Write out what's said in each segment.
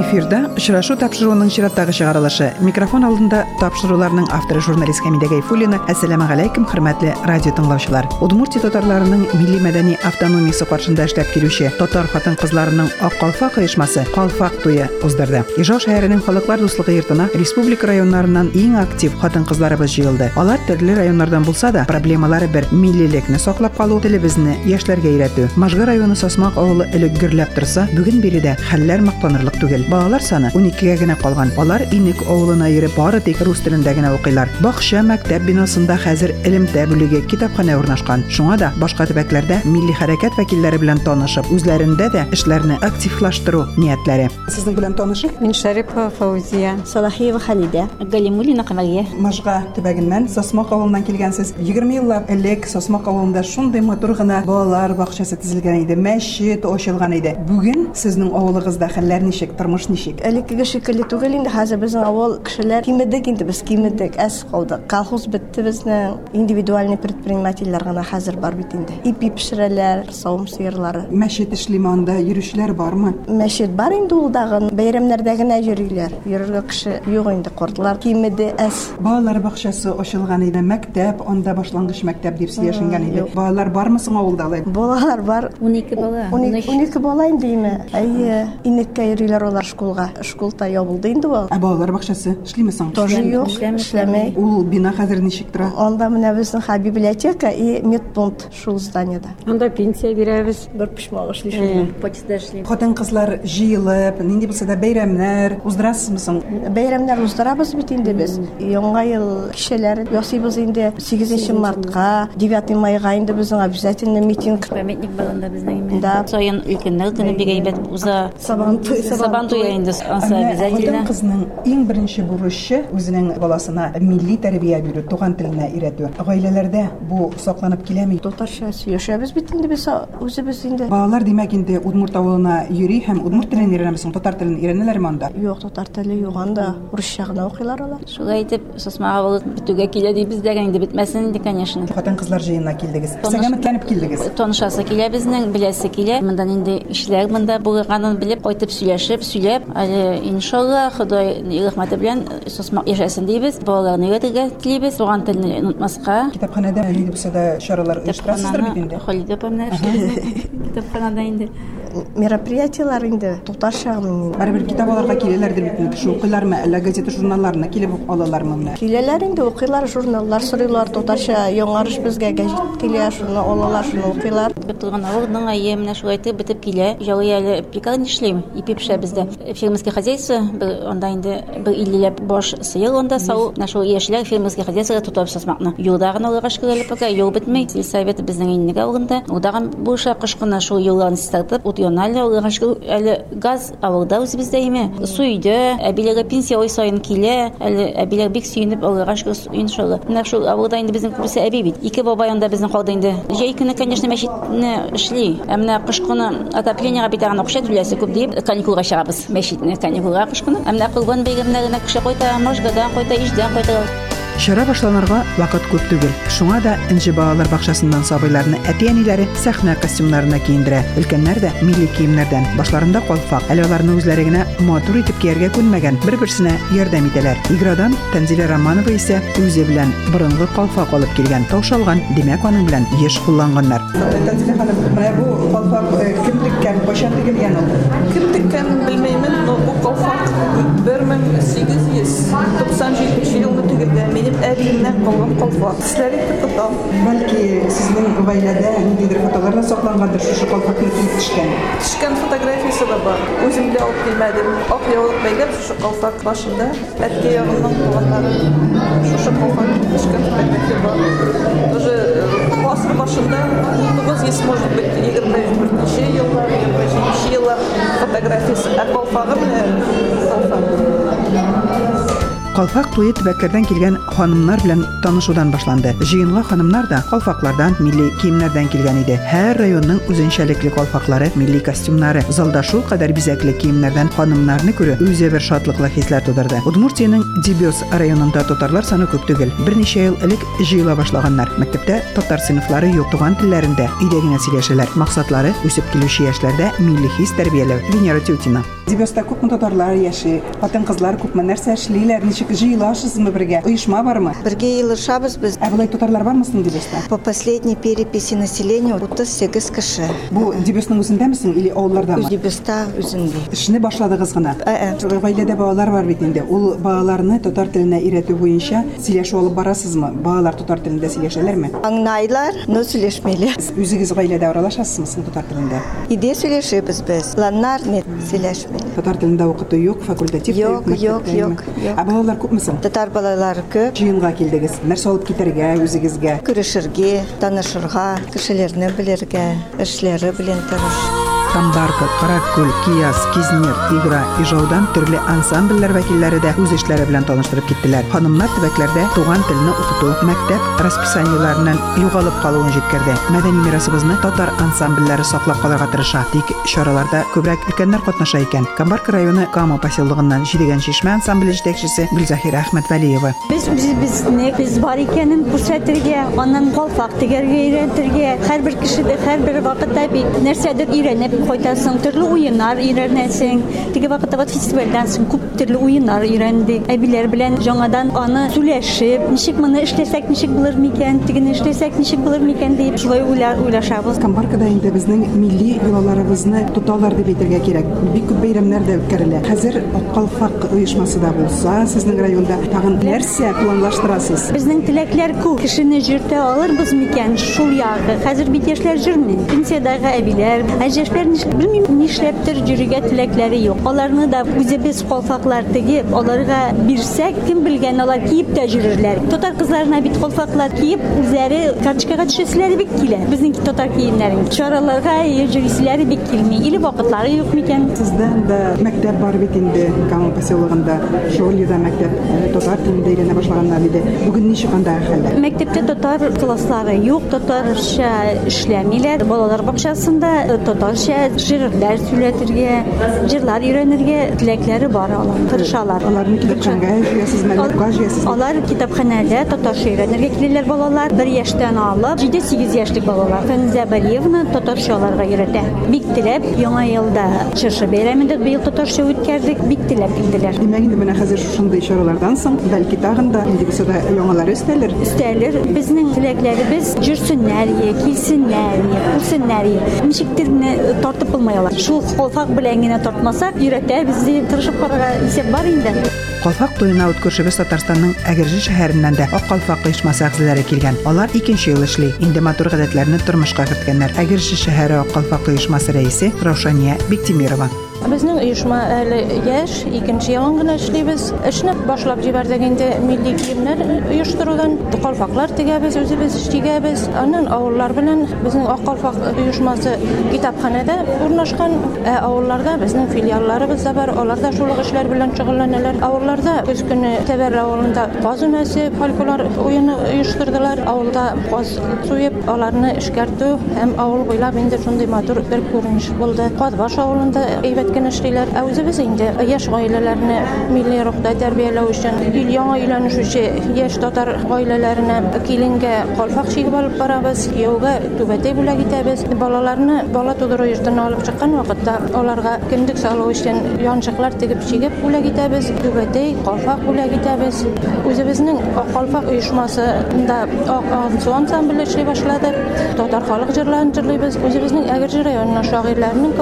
эфирда очрашу тапшыруының чираттагы чыгарылышы. Микрофон алдында тапшыруларның авторы журналист хәмидә гайфуллина. Әссәламу алейкум хөрмәтле радио тыңлаучылар. Удмуртия татарларының милли мәдәни автономиясе каршында эшләп килүче татар хатын кызларының ак калфак оешмасы калфак туе уздырды. Ижау шәһәренең халыклар дуслыгы йортына республика районнарыннан иң актив хатын кызларыбыз җыелды. Алар төрле районнардан булса да проблемалары бер миллилекне саклап калу телебезне яшьләргә өйрәтү. Можга районы сосмак авылы элек гөрләп торса бүген биредә хәлләр мактанырлык түгел. балалар саны 12-гә генә калган алар инек авылына йөреп бары тик рус телендә генә укыйлар бакча мәктәп бинасында хәзер элемтә бүлеге китапханә урнашкан шуңа да башка төбәкләрдә милли хәрәкәт вәкилләре белән танышып үзләрендә дә эшләрне активлаштыру ниятләре сезнең белән танышып Мин Шарипова Фаузия. Салахиева Халида. Галимулина Камалия. Можга төбәгеннән Сосмак авылыннан килгәнсез. 20 еллар элек Сосмак авылында шундый матур гына балалар бакчасы төзелгән иде, мәчет ачылган иде. Бүген сезнең авылыгызда хәлләр ничек, тормыш ничек? Элеккеге шикелле түгел инде хәзер безнең авыл кешеләр кимедек инде без кимедек әс калдык. Колхоз бетте безнең индивидуальный предпринимательләр гына хәзер бар бит инде. Ипи пешерәләр, савым сыерлары. Мәчет эшлиме анда, йөрүчеләр бармы? Мәчет бар инде ул дагы. Бәйрәмнәрдә генә йөриләр. Йөрергә кеше юк инде. Кортлар кимеде әс. Балалар бакчасы ачылган иде, мәктәп, анда башлангыч мәктәп дип сөйләшенгән иде. Балалар бармы соң авылда алай? Балалар бар. 12 бала. 12 12 бала инде. Әйе, инеккә йөриләр олар школга. Школта ябылды инде ул. Ә балалар бакчасы соң? Тоже эшләмәй. эшләмәй. Ул бина хәзер ничек тора? Анда менә безнең ха библиотека и медпункт шул зданиеда. Анда пенсия бирәбез. Бер пишмак эшлишә. Почта эшлим. Хатын кызлар җыелып, нинди булса да бәйрәмнәр уздырасызмы? Бәйрәмнәр уздырабыз бит инде без. Яңа ел кичәләре ясыйбыз инде 8 мартка, 9 майга инде безнең обязательно митинг. Памятник балында безнең име. Да. Соен өлкәннәр көне бик әйбәт уза. Сабан Сабан инде анса Хатын обязательно. кызның иң беренче бурычы үзенең баласына милли тәрбия бирү, туган теленә өйрәтү. Гаиләләрдә бу сакланып киләме? Татарча сөйләшәбез бит инде без үзебез инде. Балалар димәк инде Удмурт авылына йөри һәм Удмурт телен өйрәнәме соң, татар телен өйрәнәләрме анда? Юк, татар теле юк анда. Русча гына укыйлар алар. Шулай итеп, сосмага авылы битүгә килә дибез дә инде бетмәсен инде, конечно. Хатын кызлар җыенына килдегез. Сәламәтләнеп килдегез. Танышасы килә безнең, беләсе килә. Монда инде эшләр монда булганын белеп, кайтып сөйләшеп, сөйләп, әле иншалла Ходай рәхмәте белән сосмак яшәсен дибез. Балаларны өйрәтергә телибез, туган телне онытмаска. Китапханәдә булса да чаралар оештырасыздар бит инде. Инде. Мероприятиелар инде. Барыбер китап алырга киләләрдер бит инде. Кеше укыйлармы, әллә газета журналларына килеп алалармы менә? Киләләр инде укыйлар, журналлар сорыйлар, татарча яңарыш безгә гәҗит килә, шуны алалар, шуны укыйлар. Бит торган авырның айы менә шулай итеп бетеп килә. Җавый әле пекарня эшлим, ипи пешә бездә. Фермерское хозяйство, бер анда инде бер иллеләп баш сыер онда сау. Менә шул яшьләр фермерское хозяйство тотып сасмакны. Юлда гына алырга шикелле пока юл бетмәй. Совет безнең иннегә алганда, удаган бу ша кышкына шул юлларны ут алырга шикелле әле газ авылда үзебездә име. Су өйдә, әбиләргә пенсия ай сайын килә. Әле әбиләр бик алырга шикелле иншалла. Менә шул авылда инде безнең күбесе әби бит. Ике бабай анда безнең калды инде. Җәй көне, конечно, мәчетне эшли. Ә менә кышкыны отоплениегә бит аны акча түләсе күп дип каникулга чыгабыз. Мәчетне каникулга кышкыны. Ә менә кылган бәйрәмнәренә кеше кайта, можгадан кайта, иждан кайта. Чара башланырга вакыт күп түгел. Шуңа да Инҗи балалар бакчасыннан сабыйларны әти-әниләре сәхнә костюмнарына киендерә. Өлкәннәр дә милли киемнәрдән, башларында калфак. Әле аларны үзләре генә матур итеп кияргә күнмәгән, бер-берсенә ярдәм итәләр. Иградан Тәнзилә Романова исә үзе белән борынгы калфак алып килгән. Таушалган, димәк аның белән еш кулланганнар. Тәнзилә ханым, менә бу калфак кем тиккән, кайчан тигелгән ул? Кем теккәнен белмәймен, но бу калфак 1897 елны тегелгән. Минем әбиемнән калган калфак. Сезләр итеп тота. Бәлки сезнең гаиләдә ниндидер фотолар да саклангандыр шушы калфакны киеп төшкән. Төшкән фотографиясе дә бар. Ак яулык бәйләп шушы калфак башында әткәй ягыннан туганнары шушы калфак төшкән фотография бар. Тоже гасыр башында 1900 может быть 21 еллар, 23 еллар фотографиясе. Ә. Калфак туе төбәкләрдән килгән ханымнар белән танышудан башланды. Җыенга ханымнар да калфаклардан, милли киемнәрдән килгән иде. Һәр районның үзенчәлекле калфаклары, милли костюмнары, залда шул кадәр бизәкле киемнәрдән ханымнарны күрү үзе бер шатлыклы хисләр тудырды. Удмуртиянең Дибёс районында татарлар саны күп түгел. Берничә ел элек җыела башлаганнар. Мәктәптә татар сыйныфлары юк туган телләрендә өйдә генә сөйләшәләр. Максатлары үсеп килүче яшьләрдә милли хис тәрбияләү. Венера Тютина Дибеста күпме татарлар яши, хатын-кызлар күпме нәрсә эшлиләр, ничек җыелашызмы бергә? Оешма бармы? Бергә йылышабыз без. Ә болай татарлар бармы соң Дибеста? По последней переписи населения 38 кеше. Бу Дибесның үзендәме соң или авыллардамы? Үзбекстан үзендә. Эшне башладыгыз гына. Ә, ә. Гаиләдә балалар бар бит инде. Ул балаларны татар теленә өйрәтү буенча сөйләшү алып барасызмы? Балалар татар телендә сөйләшәләрме? Аңнайлар, но сөйләшмәйләр. Үзегез гаиләдә аралашасызмы соң татар телендә? Иде сөйләшәбез без. Ланнар нет сөйләшмәйләр. Татар телендә укыту юк, факультатив та Юк, юк, юк. Ә балалар күпме соң? Татар балалары күп. Җыенга килдегез. Нәрсә алып китәргә үзегезгә? Күрешергә, танышырга, кешеләрне белергә, эшләре белән тырыш. Камбарка, Каракүл, Кияс, Кизнер, Игра, Ижаудан төрле ансамбльләр вәкилләре дә үз эшләре белән таныштырып киттеләр. Ханымнар төбәкләрдә туган телне укыту, мәктәп расписаниеләреннән югалып калуын җиткерде. Мәдәни мирасыбызны татар ансамбльләре саклап калырга тырыша. Тик чараларда күбрәк өлкәннәр катнаша икән. Камбарка районы Кама поселогыннан Җидегән Чишмә ансамбле җитәкчесе Гөлзаһира Әхмәтвәлиева. Без үзебезне без бар икәнен күрсәтергә, аннан калфак тегәргә өйрәтергә, һәрбер кешедә һәрбер вакытта бит нәрсәдер өйрәнеп кайтасың, төрле уеннар өйрәнәсең. Теге вакытта вот фестивальдән соң күп төрле уеннар өйрәндек. Әбиләр белән жаңадан аны сөйләшеп, ничек моны эшләсәк ничек булыр микән, тегене эшләсәк ничек булыр микән дип шулай уйлар уйлашабыз. Камбаркада инде безнең милли йолаларыбызны тоталар дип әйтергә кирәк. Бик күп бәйрәмнәр дә үткәрелә. Хәзер Аккалфак оешмасы да булса, сезнең районда тагын нәрсә планлаштырасыз? Безнең теләкләр күп. Кешене җиртә алырбыз микән шул ягы. Хәзер бит яшьләр җирми. Пенсиядагы әбиләр, ә яшьләр ниш- белмим нишләптер җиргә теләкләре юк. Аларны да үзебез калфаклар тегеп, аларга бирсәк, кем белгән алар киеп тә йөрерләр. Татар кызларына бит калфаклар киеп, үзләре карточкага төшәселәре бик килә. Безнең татар киемнәрен. Чараларга йөрисләре бик килми. Или вакытлары юк микән? Сездән дә мәктәп бар бит инде Кама поселогында. Шолида мәктәп э, татар телендә өйрәнә башлаганнар иде. Бүген ничек анда хәлдә? Мәктәптә татар класслары юк, татарча эшләмиләр. Балалар бакчасында э, татарча җырлар сөйләтергә, җырлар өйрәнергә теләкләре бар алар, тырышалар. Аларны китапханәгә җыясызмы, мәктәпкә җыясызмы? Алар китапханәдә татарча өйрәнергә киләләр балалар. 1 яшьтән алып 7-8 яшьлек балалар. Фәнзә Балиевна татарча аларга өйрәтә. Бик теләп яңа елда чыршы бәйрәмендә быел татарча үткәрдек, бик теләп килделәр. Димәк инде менә хәзер шушындый чаралардан соң, бәлки тагын да инде яңалары өстәлер. Өстәлер безнең теләкләребез җырсыннар, я, килсеннәр, я, күрсеннәр. я. Ничектер генә тартып булмаялар. Шул калфак белән генә тартмасак, өйрәтә безне тырышып карарга исәп бар инде. Калфак туена үт күршебез Татарстанның Әгерҗе шәһәреннән дә Ак Калфак оешмасы әгъзалары килгән. Алар икенче ел эшли. Инде матур гадәтләрне тормышка керткәннәр. Әгерҗе шәһәре Ак Калфак оешмасы рәисе Раушания Биктимирова. Безнең оешма әле яшь, икенче елын гына эшлибез. Эшне башлап җибәрдек инде милли киемнәр оештырудан. Калфаклар тегәбез, үзебез тигәбез. Аннан авыллар белән безнең Ак Калфак оешмасы китапханәдә урнашкан. Ә авылларда безнең филиалларыбыз да бар. Алар да шул эшләр белән шөгыльләнәләр. Авылларда көз көне Тәбәр авылында каз өмәсе, фольклор уены оештырдылар. Авылда каз суеп, аларны эшкәртү һәм авыл буйлап инде шундый матур бер күренеш булды. Казбаш авылында әйбәт кенә эшлиләр. Ә үзебез инде яшь гаиләләрне милли рухта тәрбияләү өчен ил яңа өйләнешүче яшь татар гаиләләренә киленгә калфак чигеп алып барабыз, кияүгә түбәтәй бүләк итәбез. Балаларны бала тудыру йортына алып чыккан вакытта аларга кендек салу өчен янчыклар тегеп чигеп бүләк итәбез, түбәтәй калфак бүләк итәбез. Үзебезнең Ак калфак оешмасында ак ансу ансамбле эшли башлады. Татар халык җырларын җырлыйбыз. Үзебезнең Әгерҗе районының шагыйрьләренең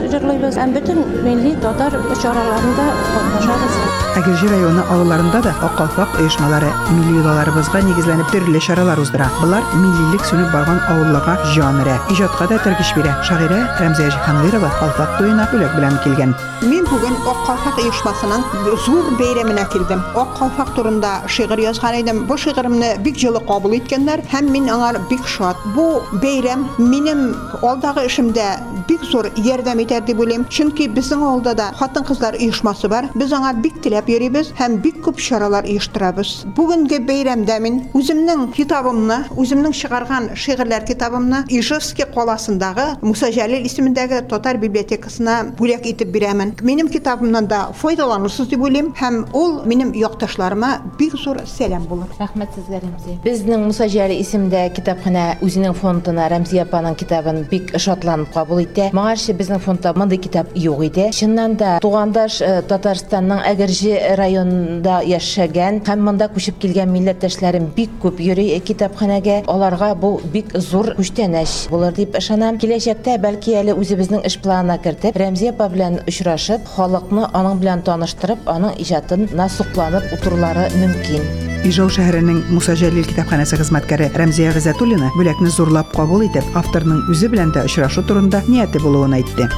композиторларын җырларын җырлыйбыз. Һәм бөтен милли татар чараларында катнашабыз. Әгерҗе районы авылларында да Ак Калфак оешмалары милли йолаларыбызга нигезләнеп төрле чаралар уздыра. Булар миллилек сүнеп барган авылларга җан өрә. Иҗатка да тәргиш бирә. Шагыйрә Рәмзия Җиһанлырова Калфак туена бүләк белән килгән. Мин бүген Ак Калфак оешмасының зур бәйрәменә килдем. Ак Калфак турында шигырь язган идем. Бу шигыремне бик җылы кабул иткәннәр һәм мин аңар бик шат. Бу бәйрәм минем алдагы эшемдә бик зур ярдәм итәр дип уйлыйм. Чөнки безнең авылда да хатын-кызлар оешмасы бар. Без аңа бик теләп беребез һәм бик күп чаралар оештырабыз. Бүгенге бәйрәмдә мин үземнең китабымны, үземнең чыгарган шигырьләр китабымны Ижевск каласындагы Муса Җәлил исемендәге Татар библиотекасына бүләк итеп бирәмен. Минем китабымнан да файдаланырсыз дип уйлыйм һәм ул минем якташларыма бик зур сәлам булыр. Рәхмәт сезгә Рәмзи. Безнең Муса Җәли исемдә китапханә үзенең фондына Рәмзи апаның китабын бик шатланып кабул итә. Моңарчы безнең фондта мондый китап юк иде. Чыннан да тугандаш э, Татарстанның Әгерҗе районында яшәгән һәм монда күчеп килгән милләттәшләрем бик күп йөри китапханәгә. Аларга бу бик зур күчтәнәч булыр дип ышанам. Киләчәктә бәлки әле үзебезнең эш планына кертеп, Рәмзи апа белән очрашып, халыкны аның белән таныштырып, аның иҗатын насукланып утырулары мөмкин. Ижау шәһәренең Муса Җәлил китапханәсе хезмәткәре Рәмзия Гыйззәтуллина бүләкне зурлап кабул итеп, авторның үзе белән дә очрашу турында нияте булуын әйтте.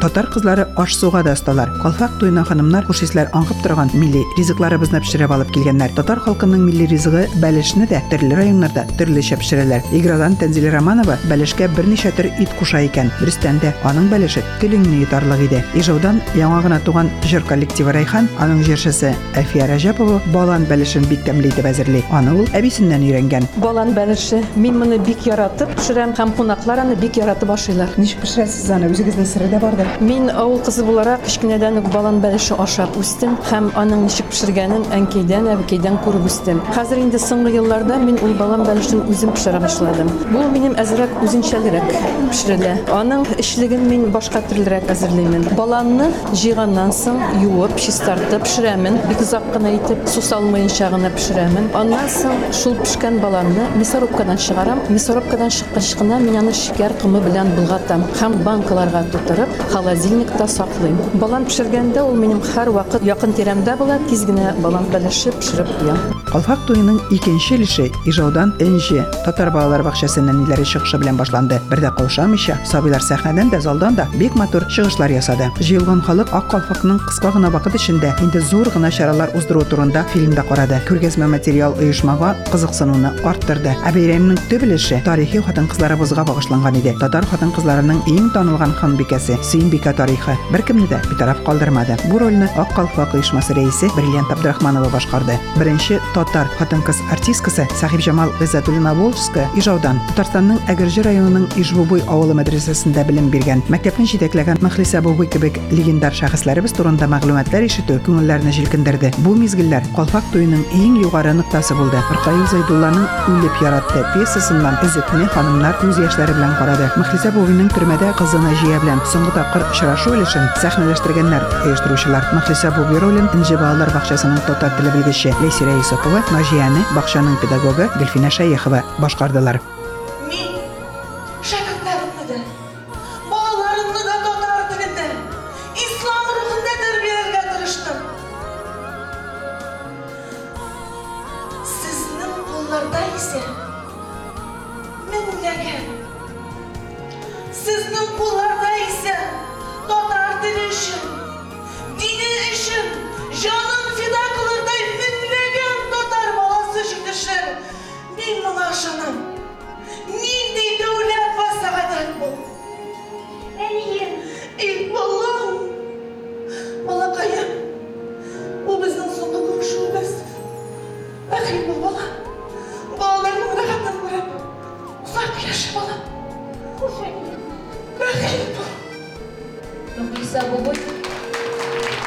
Татар кызлары аш суга да осталар. Калфак туена ханымнар хушисләр аңкып торган милли ризыкларыбызны пешереп алып килгәннәр. Татар халкының милли ризыгы бәлешне дә төрле районнарда төрлечә пешерәләр. Иградан Тәнзилә Романова бәлешкә берничә төр ит куша икән. Дөрестән аның бәлеше телеңне йотарлык иде. Ижаудан яңа гына туган җыр коллективы Райхан, аның җырчысы Әфия Рәҗәпова балан бәлешен бик тәмле итеп әзерли. Аны ул әбисеннән өйрәнгән. Балан бәлеше. Мин моны бик яратып пешерәм һәм кунаклар аны бик яратып ашыйлар. Ничек пешерәсез аны? Үзегезнең сыры да бардыр. Мин авыл кызы буларак кичкенәдән үк балан бәлеше ашап үстем һәм аның ничек пешергәнен әнкәйдән, әбекәйдән күреп үстем. Хәзер инде соңгы елларда мин ул балан бәлешен үзем пешерә башладым. Бу минем әзрәк үзенчәлерәк пешерелә. Аның эшлеген мин башка төрлерәк әзерләймен. Баланны җыйганнан соң юып, чистартып пешерәмен. Бик озак кына итеп су салмаенча гына пешерәмен. Аннан соң шул пешкән баланны мясорубкадан чыгарам. Мясорубкадан чыккач кына мин аны шикәр комы белән булгатам һәм банкаларга тутырып, холодильникта саклыйм. Балан пешергәндә ул минем һәр вакыт якын тирәмдә була, тиз генә балан бәлеше пешереп куям. Калфак туеның икенче өлеше Ижаудан Энҗе татар балалар бакчасының ниләре чыгышы белән башланды. Бердә каушамыйча, сабыйлар сәхнәдән дә залдан да бик матур чыгышлар ясады. Җыелган халык Ак калфакның кыска гына вакыт эчендә инде зур гына чаралар уздыру турында фильмда карады. Күргәзмә материал оешмага кызыксынуны арттырды. Ә бәйрәмнең төп тарихи хатын-кызларыбызга багышланган иде. Татар хатын-кызларының иң танылган ханбикәсе Сөембикә тарихы беркемне дә битараф калдырмады. Бу рольне Ак калфак оешмасы рәисе Бриллиант Абдрахманова башкарды. Беренче татар хатын-кыз артисткасы Сахиб Жамал Гыйззатуллина Волжская Ижаудан Татарстанның Әгерҗе районының Ижбубуй авылы мәдрәсәсендә белем биргән. Мәктәпне җитәкләгән Мөхлисә Бубуй кебек легендар шәхесләребез турында мәгълүматлар ишетү күңелләрне җилкендерде. Бу мизгелләр Калфак туеның иң югары ноктасы булды. Ркаил Зайдулланың Үлеп яратты пьесасыннан Изетне ханымнар күз яшьләре белән карады. Мөхлисә Бубуйның төрмәдә кызы Наҗия белән соңгы тапкыр очрашу өлешен сәхнәләштергәннәр оештыручылар. Мөхлисә Бубуй ролен Инҗе балалар бакчасының татар теле белгече Ләйсирә Исапова, Наҗияне бакчаның педагогы Гөлфинә Шәйехова башкардылар.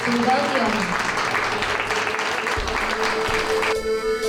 Cuidado,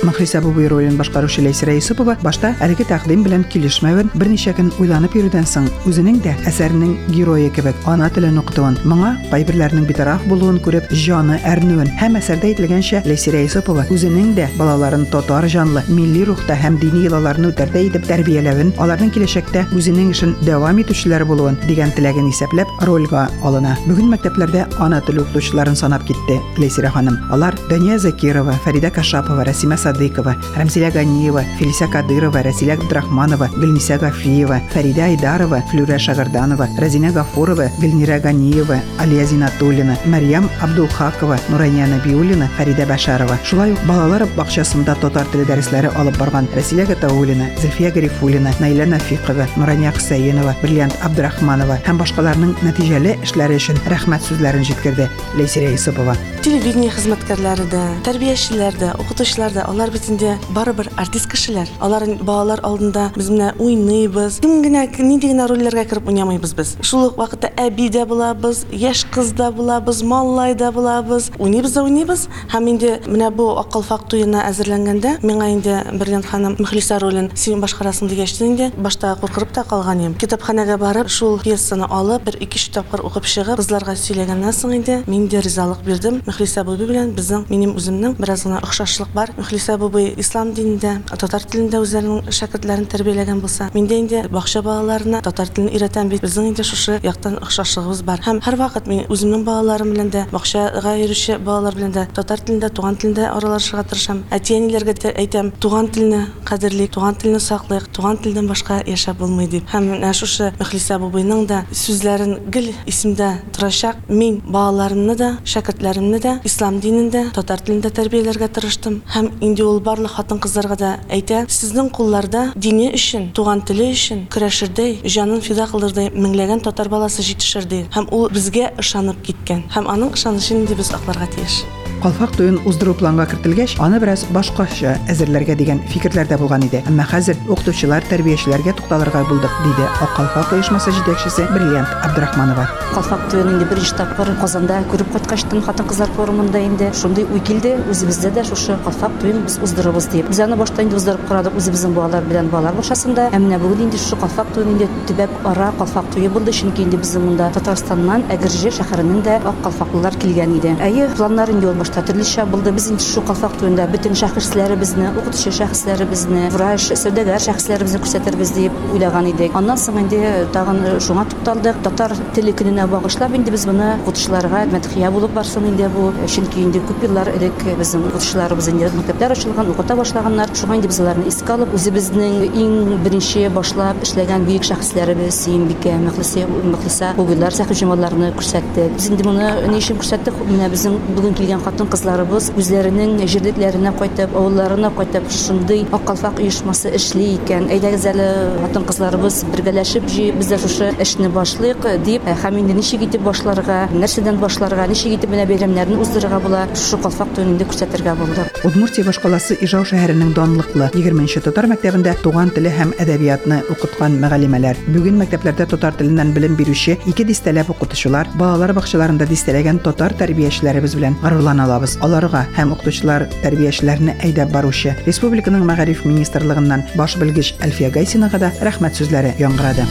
яңы. Мөхлисә Бубуй ролен башкаручы Ләйсирә Исупова башта әлеге тәкъдим белән килешмәвен берничә көн уйланып йөрүдән соң үзенең дә әсәренең герое кебек ана телен укытуын, моңа кайберләрнең битараф булуын күреп җаны әрнүен һәм әсәрдә әйтелгәнчә Ләйсирә Исупова үзенең дә балаларын татар җанлы, милли рухта һәм дини йолаларны үтәрдә итеп тәрбияләвен, аларның киләчәктә үзенең эшен дәвам итүчеләр булуын дигән теләген исәпләп рольгә алына. Бүген мәктәпләрдә ана теле укытучыларын санап китте Ләйсирә ханым. Алар Дания Закирова, Фәрида Кашапова, Рәсимә Шарикова, Рамзиля Ганиева, Фелиса Кадырова, Расиля Абдрахманова, Гөлниса Гафиева, Фарида Айдарова, Флюра Шагарданова, Разина Гафурова, Гөлнира Ганиева, Алия Зинатуллина, Марьям Абдулхакова, Нурания Набиуллина, Фарида Башарова. Шулай ук балалар бакчасында татар теле дәресләре алып барган Расиля Гатауллина, Зульфия Гарифуллина, Наиля Нафиқова, Нурания Хусаинова, Бриллиант Абдрахманова һәм башкаларның нәтиҗәле эшләре өчен рәхмәт сүзләрен җиткерде Лейсирә Исупова. телевидение хезмәткәрләре дә, тәрбиячеләр дә, укытучылар да, алар бит инде барыбер артист кешеләр. Алар балалар алдында без менә уйныйбыз. Кем генә нинди генә рольләргә кереп уйнамыйбыз без. Шул ук вакытта әби дә булабыз, яшь кыз да булабыз, маллай да булабыз. Уйныйбыз да уйныйбыз. Һәм инде менә бу акылфак туена әзерләнгәндә миңа инде Берлин ханым Мөхлисә ролен син башкарасың дигәч башта куркып та калган идем. Китапханәгә барып, шул пьесаны алып, бер ике өч тапкыр укып чыгып, кызларга сөйләгәннән соң инде мин дә ризалык бирдем. Мөхлисә бабый белән безнең минем үземнең бераз гына охшашлык бар. Мөхлисә бабый ислам динендә, татар телендә үзләренең шәкертләрен тәрбияләгән булса, миндә инде бакча балаларына татар телен өйрәтәм бит. Безнең инде шушы яктан охшашлыгыбыз бар. Һәм һәрвакыт мин үземнең балаларым белән дә, бакчага йөрүче балалар белән дә татар телендә, туган телендә аралашырга тырышам. Әтиәниләргә дә әйтәм, туган телне кадерлик, туган телне саклыйк, туган телдән башка яшәп булмый дип. Һәм менә шушы Мөхлисә бабыйның да сүзләрен гел исемдә торачак. Мин балаларымны да, шәкертләремне дә ислам динендә, татар телендә тәрбияләргә тырыштым. Һәм инде ул барлык хатын-кызларга да әйтә, сезнең кулларда дине өчен, туган теле өчен көрәшердәй, җанын фида кылырдай меңләгән татар баласы җитешерде. Һәм ул безгә ышанып киткән. Һәм аның ышанычын инде без акларга тиеш. Калфак туен уздыру планга кертелгәч, аны бераз башкача әзерләргә дигән фикерләр дә булган иде. Әмма хәзер укытучылар, тәрбиячеләргә тукталырга булдык, диде Ак Калфак оешмасы җитәкчесе Бриллиант Абдрахманова. Калфак туен инде беренче тапкыр Казанда күреп кайткачтын хатын-кызлар форумында инде шундый уй килде, үзебездә дә шушы Калфак туен без уздырырбыз дип. Без аны башта инде уздырып карадык үзебезнең балалар белән балалар бакчасында. Ә менә бүген инде шушы Калфак туен инде төбәк ара Калфак туе булды, чөнки инде безнең монда Татарстаннан Әгерҗе шәһәреннән дә ак калфаклылар килгән иде. Әйе, планнар инде ул башта төрлечә булды. Без инде шу Калфак туенда бөтен шәхесләребезне, укытучы шәхесләребезне, врач, сәүдәгәр шәхесләребезне күрсәтербез дип уйлаган идек. Аннан соң инде тагын шуңа тукталдык. Татар теле көненә багышлап инде без моны укытучыларга мәдхия булып барсын инде бу. Чөнки инде күп еллар элек безнең укытучыларыбыз инде мәктәпләр ачылган, укыта башлаганнар. Шуңа инде без аларны искә алып, үзебезнең иң беренче башлап эшләгән бөек шәхесләребез, Симбикә, Мөхлисә, Мөхлисә, Угыллар сәхи җамаларны күрсәттек. Без инде моны ни өчен күрсәттек? Менә безнең бүген килгән хатын-кызларыбыз үзләренең җирлекләренә кайтып, авылларына кайтып, шундый ак калфак оешмасы эшли икән. Әйдәгез әле хатын-кызларыбыз бергәләшеп җыеп, без дә шушы эшне башлыйк дип, һәм инде ничек итеп башларга, нәрсәдән башларга, ничек итеп менә бәйрәмнәрне уздырырга була, шушы калфак туен инде күрсәтергә булдык. Удмуртия башкаласы Ижау шәһәренең данлыклы 20нче татар мәктәбендә туган теле һәм әдәбиятны укыткан мөгаллимәләр. Бүген мәктәпләрдә татар теленнән белем бирүче ике дистәләп укытучылар, балалар бакчаларында дистәләгән татар тәрбиячеләребез белән горурлана алабыз. Аларга һәм укытучылар тәрбиячеләрне әйдәп баручы республиканың мәгариф министрлыгыннан баш белгеч Әлфия Гайсинага да рәхмәт сүзләре яңгырады.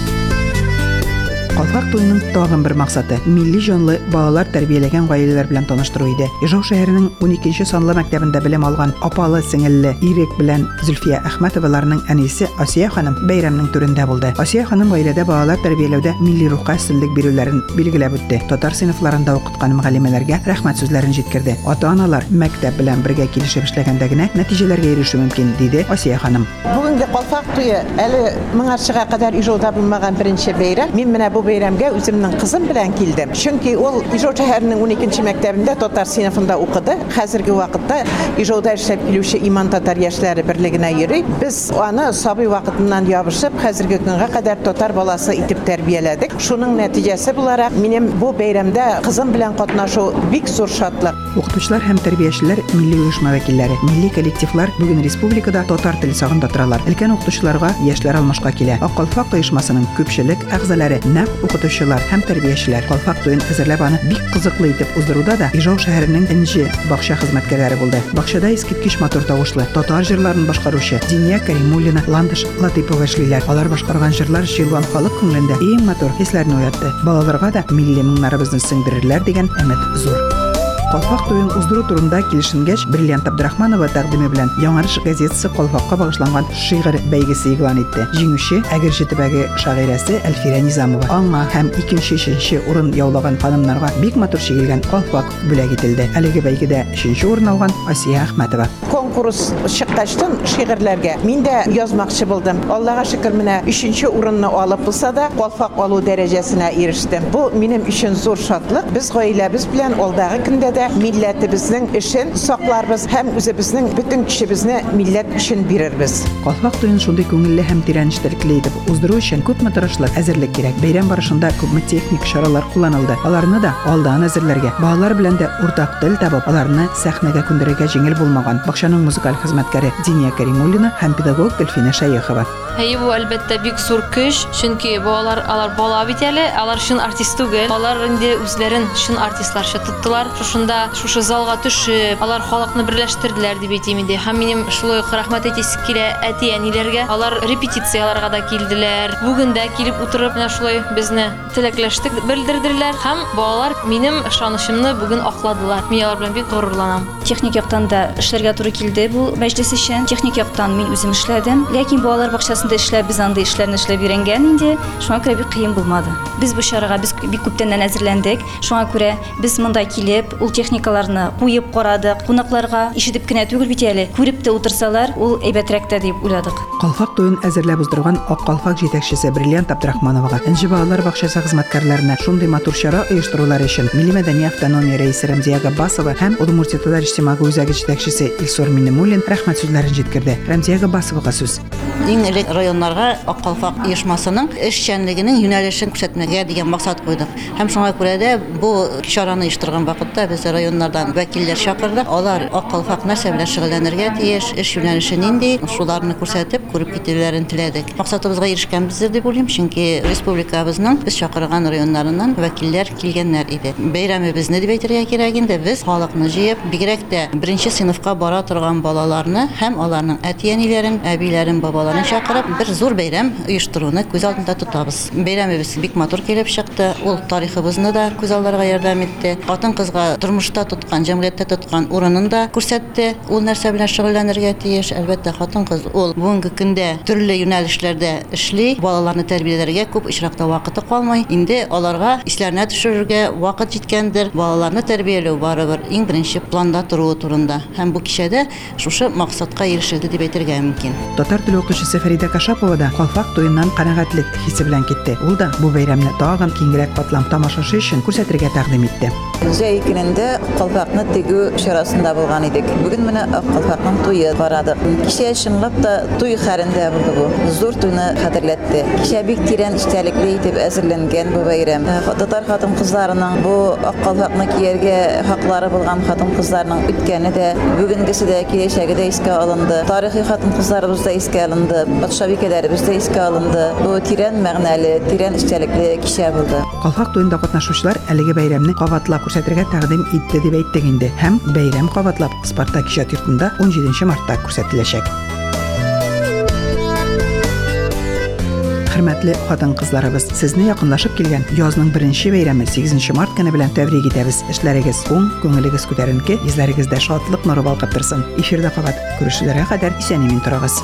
Калфак туенның тагын бер максаты милли җанлы балалар тәрбияләгән гаиләләр белән таныштыру иде. Ижау шәһәренең 12нче санлы мәктәбендә белем алган апалы сеңелле Ирек белән Зөлфия Әхмәтоваларның әнисе Асия ханым бәйрәмнең түрендә булды. Асия ханым гаиләдә балалар тәрбияләүдә милли рухка өстенлек бирүләрен билгеләп үтте. Татар сыйныфларында укыткан мөгаллимәләргә рәхмәт сүзләрен җиткерде. Ата-аналар мәктәп белән бергә килешеп эшләгәндә генә нәтиҗәләргә ирешү мөмкин, диде Асия ханым. Бүгенге Калфак туе әле моңарчыга кадәр Ижауда булмаган беренче бәйрәм. Мин менә бәйрәмгә үземнең кызым белән килдем. Чөнки ул Ижау шәһәренең 12нче мәктәбендә татар сыйныфында укыды. Хәзерге вакытта Ижауда эшләп килүче Иман татар яшьләре берлегенә йөри. Без аны сабый вакытыннан ябышып, хәзерге көнгә кадәр татар баласы итеп тәрбияләдек. Шуның нәтиҗәсе буларак минем бу бәйрәмдә кызым белән катнашу бик зур шатлык. Укытучылар һәм тәрбиячеләр милли оешма вәкилләре, милли коллективлар бүген республикада татар теле сагында торалар. Өлкән укытучыларга яшьләр алмашка килә. Ак Калфак оешмасының күпчелек әгъзалары нәкъ укытучылар һәм тәрбиячеләр. Калфак туен әзерләп аны бик кызыклы итеп уздыруда да Ижау шәһәренең энҗе бакча хезмәткәрләре булды. Бакчада искиткеч матур тавышлы татар җырларын башкаручы Диния Каримуллина, Ландыш Латипова эшлиләр. Алар башкарган җырлар җыелган халык күңелендә иң матур хисләрне уятты. Балаларга да милли моңнарыбызны сеңдерерләр дигән өмет зур. Калфак туен уздыру турында килешенгәч, Бриллиант Абдрахманова тәкъдиме белән Яңарыш газетасы Калфакка багышланган шигырь бәйгесе игълан итте. Җиңүче Әгерҗе төбәге шагыйрәсе Әлфирә Низамова. Аңа һәм икенче, өченче урын яулаган ханымнарга бик матур чигелгән Калфак бүләк ителде. Әлеге бәйгедә өченче урын алган Асия Әхмәтова. Конкурс чыккачтан шигырьләргә мин дә язмакчы булдым. Аллага шөкер менә 3нче урынны алып булса да, калфак алу дәрәҗәсенә ирештем. Бу минем өчен зур шатлык. Без гаиләбез белән алдагы көндә дә милләтебезнең эшен сакларбыз һәм үзебезнең бөтен көчебезне милләт өчен бирербез. Калфак туен шундый күңелле һәм тирәнештәлекле итеп уздыру өчен күпме тырышлык, әзерлек кирәк. Бәйрәм барышында күпме техник чаралар кулланылды. Аларны да алдан әзерләргә, балалар белән дә уртак тел табып, аларны сәхнәгә күндерергә җиңел булмаган. Бакчаның музыкаль хезмәткәре Диния Кәримуллина һәм педагог Гөлфинә Шәйехова. Әйе, бу әлбәттә бик зур көч, чөнки балалар алар бала бит әле, алар шын артист түгел. Алар инде үзләрен шын артистларча тоттылар. Шушында, шушы залга төшеп, алар халыкны берләштерделәр дип әйтим инде. Һәм минем шулай ук рәхмәт әйтәсе килә әти-әниләргә. Алар репетицияларга да килделәр. Бүген дә килеп утырып, менә шулай безне теләкләштек, белдерделәр һәм балалар минем ышанычымны бүген акладылар. Мин алар белән бик горурланам. Техник яктан да эшләргә туры килде бу мәҗлес өчен. Техник яктан мин үзем эшләдем. Ләкин балалар бакчасында эшләп, без анда эшләрне эшләп йөргән инде. Шуңа күрә бик кыен булмады. Без бу чарага без бик күптәннән әзерләндек. Шуңа күрә без монда килеп, ул техникаларны куеп карадык. Кунакларга ишетеп кенә түгел бит әле, күреп тә утырсалар, ул әйбәтрәк тә дип уйладык. Калфак туен әзерләп уздырган Ак Калфак җитәкчесе Бриллиант Абдрахмановага, Энҗе балалар бакчасы хезмәткәрләренә шундый матур чара оештырулар өчен Милли мәдәни автономия рәисе Рәмзия Габбасова һәм Удмуртия Татар иҗтимагый үзәге җитәкчесе Илсур Минемуллин рәхмәт сүзләрен җиткерде. Рәмзия Габбасовага сүз. Иң элек районнарга Ак Калфак оешмасының эшчәнлегенең юнәлешен күрсәтмәгә дигән максат куйдык. Һәм шуңа күрә дә бу чараны оештырган вакытта без районнардан вәкилләр чакырдык. Алар Ак Калфак нәрсә белән шөгыльләнергә тиеш, эш юнәлеше нинди, шуларны күрсәтеп, күреп китүләрен теләдек. Максатыбызга ирешкәнбездер дип уйлыйм, чөнки республикабызның без чакырган районнарыннан вәкилләр килгәннәр иде. Бәйрәмебезне дип әйтергә кирәк инде, без халыкны җыеп, бигрәк тә беренче сыйныфка бара торган балаларны һәм аларның әти-әниләрен, әбиләрен, бабаларын чакырып, бер зур бәйрәм оештыруны күз алдында тотабыз. Бәйрәмебез бик матур килеп чыкты. Ул тарихыбызны да күз алдарга ярдәм итте. Хатын-кызга тормышта тоткан, җәмгыятьтә тоткан урынын да күрсәтте. Ул нәрсә белән шөгыльләнергә тиеш? Әлбәттә, хатын-кыз ул бүгенге көндә төрле юнәлешләрдә эшли, балаларны тәрбияләргә күп очракта вакыты калмый. Инде аларга исләренә төшерергә вакыт җиткәндер. Балаларны тәрбияләү барыбер иң беренче планда торуы турында. Һәм бу кичәдә шушы максатка ирешелде дип әйтергә мөмкин. Татар теле укытучысы Фәрида Кашапова да Калфак туеннан канәгатьлек хисе белән китте. Ул да бу бәйрәмне тагын киңрәк катлам тамашашы өчен күрсәтергә тәкъдим итте. Җәй көнендә калфакны тегү чарасында булган идек. Бүген менә калфакның туе барады. Кичә чынлап та туй хәрендә булды бу. Зур туйны хәтерләтте. Кичә бик тирән истәлекле итеп әзерләнгән бу бәйрәм. Татар хатын-кызларының бу ак калфакны кияргә хаклары булган хатын-кызларның үткәне дә, бүгенгесе дә, киләчәге дә искә алынды. Тарихи хатын-кызларыбыз да искә алынды. Патшабикәләребез дә искә алынды. Бу тирән мәгънәле, тирән истәлекле кичә булды. Калфак туенда катнашучылар әлеге бәйрәмне кабатлап күрсәтергә тәкъдим итте дип әйттек инде. Һәм бәйрәм кабатлап Спартак иҗат йортында 17 мартта күрсәтеләчәк. Хөрмәтле хатын-кызларыбыз, сезне якынлашып килгән язның беренче бәйрәме 8 март көне белән тәбрик итәбез. Эшләрегез уң, күңелегез күтәренке, йөзләрегездә шатлык нуры балкып торсын. Эфирдә кабат күрешүләргә кадәр исән-имин торыгыз.